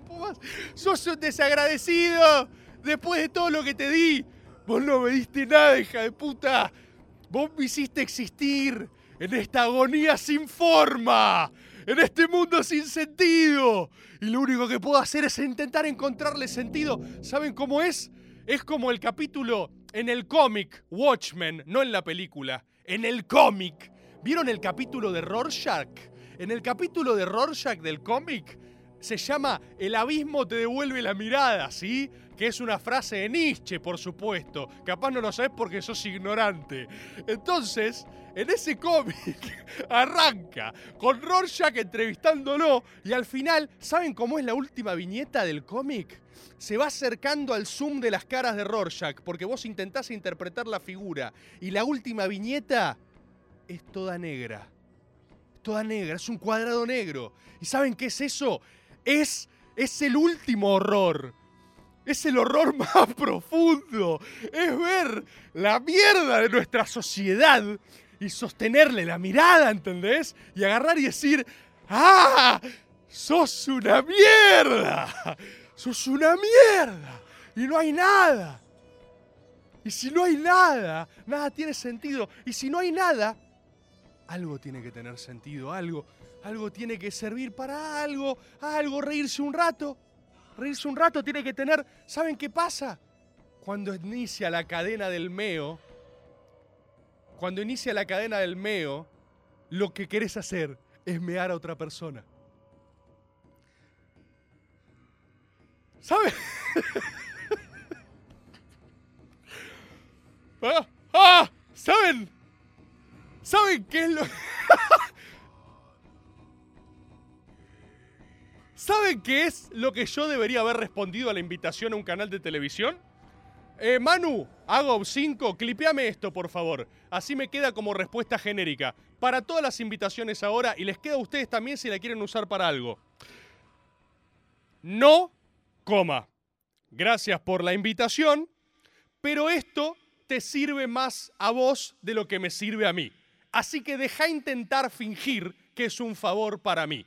Puedo más. Sos un desagradecido. Después de todo lo que te di. Vos no me diste nada, hija de puta. Vos me hiciste existir en esta agonía sin forma. En este mundo sin sentido. Y lo único que puedo hacer es intentar encontrarle sentido. ¿Saben cómo es? Es como el capítulo en el cómic Watchmen, no en la película. En el cómic. ¿Vieron el capítulo de Rorschach? En el capítulo de Rorschach del cómic se llama El abismo te devuelve la mirada, ¿sí? Que es una frase de Nietzsche, por supuesto. Capaz no lo sabes porque sos ignorante. Entonces, en ese cómic [laughs] arranca con Rorschach entrevistándolo y al final, ¿saben cómo es la última viñeta del cómic? Se va acercando al zoom de las caras de Rorschach porque vos intentás interpretar la figura y la última viñeta es toda negra. Toda negra, es un cuadrado negro. ¿Y saben qué es eso? Es, es el último horror. Es el horror [laughs] más profundo. Es ver la mierda de nuestra sociedad y sostenerle la mirada, ¿entendés? Y agarrar y decir, ¡ah! ¡Sos una mierda! ¡Sos una mierda! Y no hay nada. Y si no hay nada, nada tiene sentido. Y si no hay nada, algo tiene que tener sentido, algo, algo tiene que servir para algo, algo, reírse un rato. Reírse un rato tiene que tener, ¿saben qué pasa? Cuando inicia la cadena del meo, cuando inicia la cadena del meo, lo que querés hacer es mear a otra persona. ¿Saben? [laughs] ¿Ah? ¡Ah! ¿Saben? ¿Saben qué es lo.? [laughs] [laughs] ¿Saben qué es lo que yo debería haber respondido a la invitación a un canal de televisión? Eh, Manu, hago 5, clipeame esto, por favor. Así me queda como respuesta genérica. Para todas las invitaciones ahora, y les queda a ustedes también si la quieren usar para algo. No, coma. Gracias por la invitación, pero esto te sirve más a vos de lo que me sirve a mí. Así que deja intentar fingir que es un favor para mí.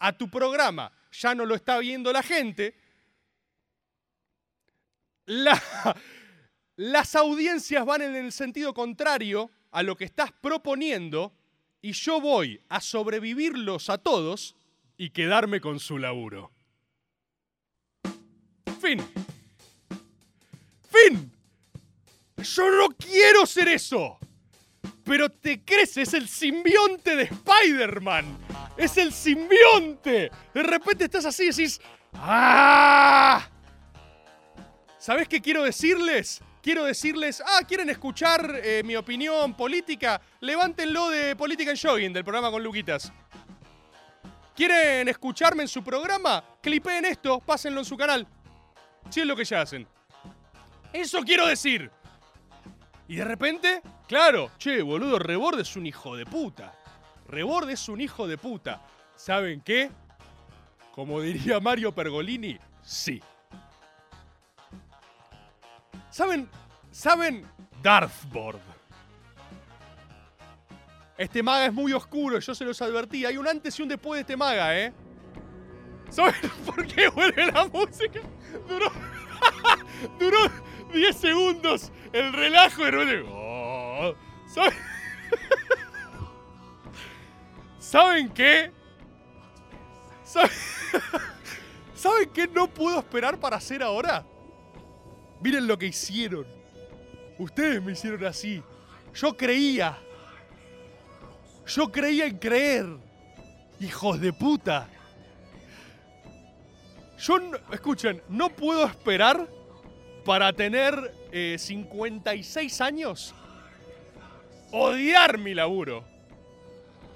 A tu programa ya no lo está viendo la gente. La- las audiencias van en el sentido contrario a lo que estás proponiendo y yo voy a sobrevivirlos a todos y quedarme con su laburo. Fin. Fin. Yo no quiero ser eso. Pero te crees, es el simbionte de Spider-Man. Es el simbionte. De repente estás así y decís, ¡ah! ¿Sabés qué quiero decirles? Quiero decirles, ah, ¿quieren escuchar eh, mi opinión política? Levántenlo de Política en Jogging, del programa con Luquitas. ¿Quieren escucharme en su programa? Clipeen esto, pásenlo en su canal. Si es lo que ya hacen. Eso quiero decir. Y de repente, claro, che, boludo, Reborde es un hijo de puta. Reborde es un hijo de puta. ¿Saben qué? Como diría [laughs] Mario Pergolini, sí. ¿Saben? ¿Saben? Darthboard. Este maga es muy oscuro, yo se los advertí. Hay un antes y un después de este maga, ¿eh? ¿Saben [laughs] por qué vuelve la música? [laughs] duró 10 segundos el relajo de repente, oh. ¿Saben? [laughs] ¿Saben qué? [laughs] ¿Saben qué no puedo esperar para hacer ahora? Miren lo que hicieron. Ustedes me hicieron así. Yo creía. Yo creía en creer. Hijos de puta. Yo, escuchen, no puedo esperar para tener eh, 56 años. Odiar mi laburo.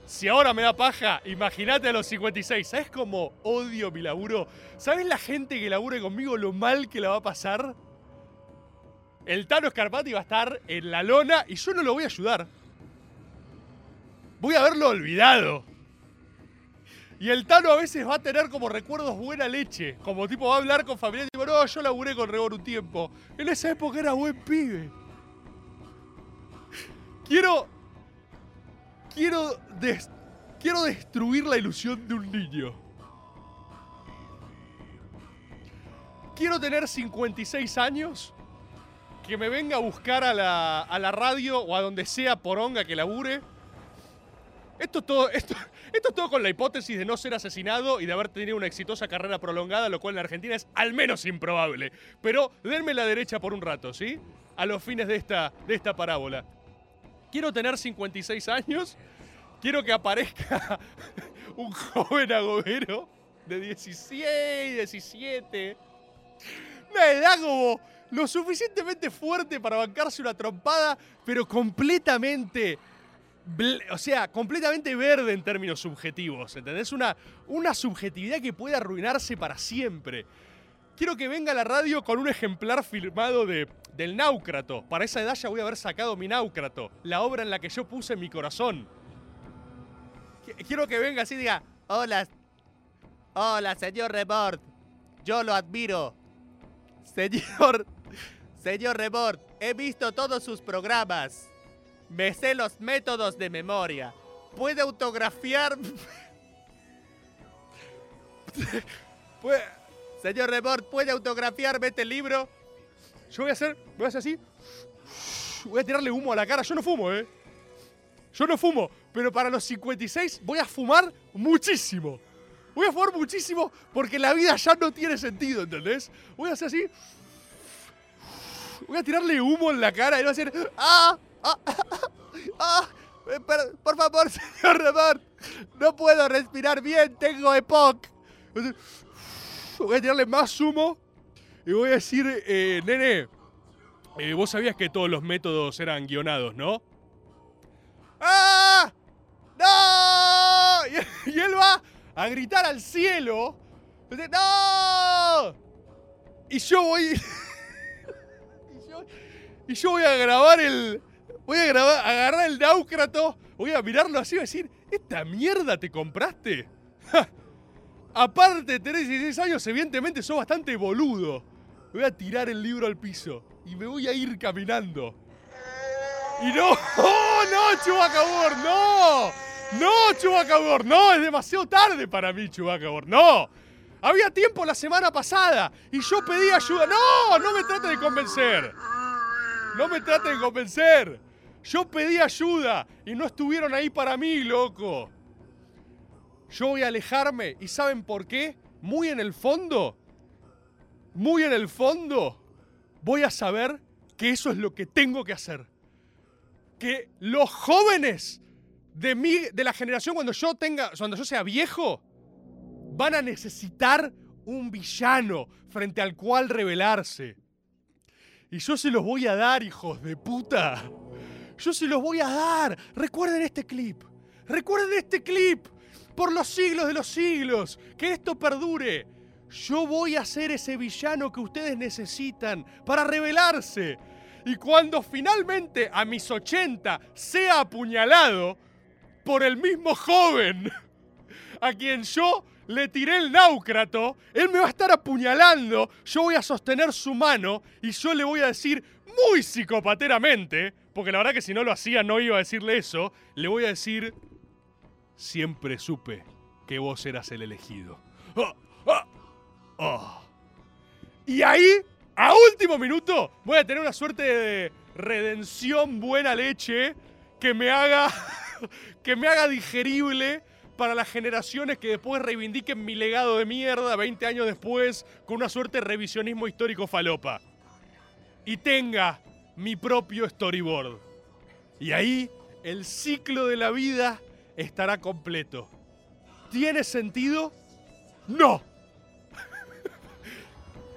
Si ahora me da paja, imagínate a los 56. ¿Sabes cómo odio mi laburo? ¿Sabes la gente que labure conmigo lo mal que la va a pasar? El Tano Scarpati va a estar en la lona y yo no lo voy a ayudar. Voy a haberlo olvidado. Y el Tano a veces va a tener como recuerdos buena leche. Como tipo va a hablar con familiares tipo, no, yo laburé con Rebor un tiempo. En esa época era buen pibe. Quiero. Quiero. quiero destruir la ilusión de un niño. quiero tener 56 años, que me venga a buscar a la, a la radio o a donde sea poronga que labure. Esto es, todo, esto, esto es todo con la hipótesis de no ser asesinado y de haber tenido una exitosa carrera prolongada, lo cual en Argentina es al menos improbable. Pero denme la derecha por un rato, ¿sí? A los fines de esta, de esta parábola. Quiero tener 56 años, quiero que aparezca [laughs] un joven agobero de 16, 17. Una edad lo suficientemente fuerte para bancarse una trompada, pero completamente. O sea, completamente verde en términos subjetivos. ¿Entendés? Una, una subjetividad que puede arruinarse para siempre. Quiero que venga a la radio con un ejemplar firmado de, del Náucrato. Para esa edad ya voy a haber sacado mi Náucrato, la obra en la que yo puse mi corazón. Qu- Quiero que venga así y diga, hola, hola, señor Rebord, yo lo admiro. Señor, [laughs] señor Rebord, he visto todos sus programas. Me sé los métodos de memoria. Puede autografiar... [laughs] Señor Rebord, ¿puede autografiarme este libro? Yo voy a hacer, voy a hacer así. Voy a tirarle humo a la cara. Yo no fumo, ¿eh? Yo no fumo, pero para los 56 voy a fumar muchísimo. Voy a fumar muchísimo porque la vida ya no tiene sentido, ¿entendés? Voy a hacer así. Voy a tirarle humo en la cara y voy a hacer. ¡Ah! ¡Ah! ¡Ah! Eh, per- por favor, [laughs] señor Rebord. No puedo respirar bien, tengo EPOC. Voy a tirarle más humo y voy a decir, eh, nene, eh, vos sabías que todos los métodos eran guionados, ¿no? ¡Ah! ¡No! [laughs] Y, él va a gritar al cielo. ¡No! Y yo voy. [laughs] y yo voy a grabar el. Voy a grabar, agarrar el náucrato. Voy a mirarlo así y decir: ¿Esta mierda te compraste? Ja. Aparte tener 16 años, evidentemente sos bastante boludo. Voy a tirar el libro al piso y me voy a ir caminando. Y no, [laughs] ¡Oh, no, Chubacabor! ¡No! ¡No, Chubacabor! ¡No! Es demasiado tarde para mí, Chubacabor. ¡No! Había tiempo la semana pasada y yo pedí ayuda. ¡No! ¡No me trate de convencer! ¡No me trate de convencer! Yo pedí ayuda y no estuvieron ahí para mí, loco. Yo voy a alejarme y ¿saben por qué? Muy en el fondo, muy en el fondo, voy a saber que eso es lo que tengo que hacer que los jóvenes de mi, de la generación cuando yo tenga, cuando yo sea viejo, van a necesitar un villano frente al cual rebelarse. Y yo se los voy a dar, hijos de puta. Yo se los voy a dar. Recuerden este clip. Recuerden este clip. Por los siglos de los siglos. Que esto perdure. Yo voy a ser ese villano que ustedes necesitan para rebelarse. Y cuando finalmente a mis 80 sea apuñalado por el mismo joven a quien yo le tiré el náucrato, él me va a estar apuñalando, yo voy a sostener su mano y yo le voy a decir muy psicopateramente, porque la verdad que si no lo hacía no iba a decirle eso, le voy a decir, siempre supe que vos eras el elegido. ¡Ah! ¡Ah! ¡Ah! Y ahí, a último minuto, voy a tener una suerte de redención buena leche que me haga, [laughs] que me haga digerible para las generaciones que después reivindiquen mi legado de mierda 20 años después con una suerte de revisionismo histórico falopa. Y tenga mi propio storyboard. Y ahí el ciclo de la vida estará completo. ¿Tiene sentido? No. [laughs]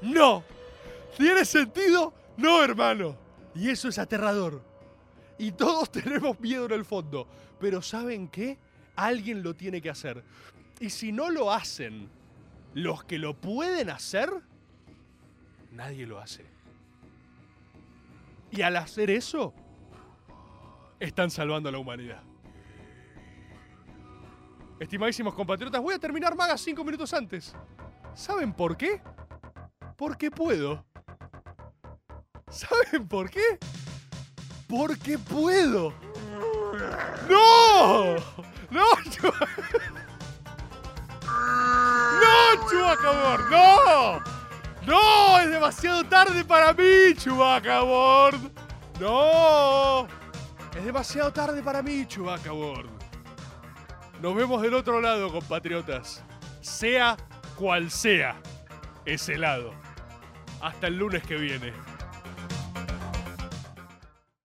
No. ¿Tiene sentido? No, hermano. Y eso es aterrador. Y todos [laughs] tenemos miedo en el fondo. Pero ¿saben qué? Alguien lo tiene que hacer. Y si no lo hacen los que lo pueden hacer, nadie lo hace. Y al hacer eso, están salvando a la humanidad. Estimadísimos compatriotas, voy a terminar Magas cinco minutos antes. ¿Saben por qué? Porque puedo. ¿Saben por qué? Porque puedo. ¡No! ¡No! Chu- ¡No, Chubacabor! ¡No! ¡No! ¡Es demasiado tarde para mí, Chewbacca Board! ¡No! Es demasiado tarde para mí, Chewbacca Board. Nos vemos del otro lado, compatriotas. Sea cual sea ese lado. Hasta el lunes que viene.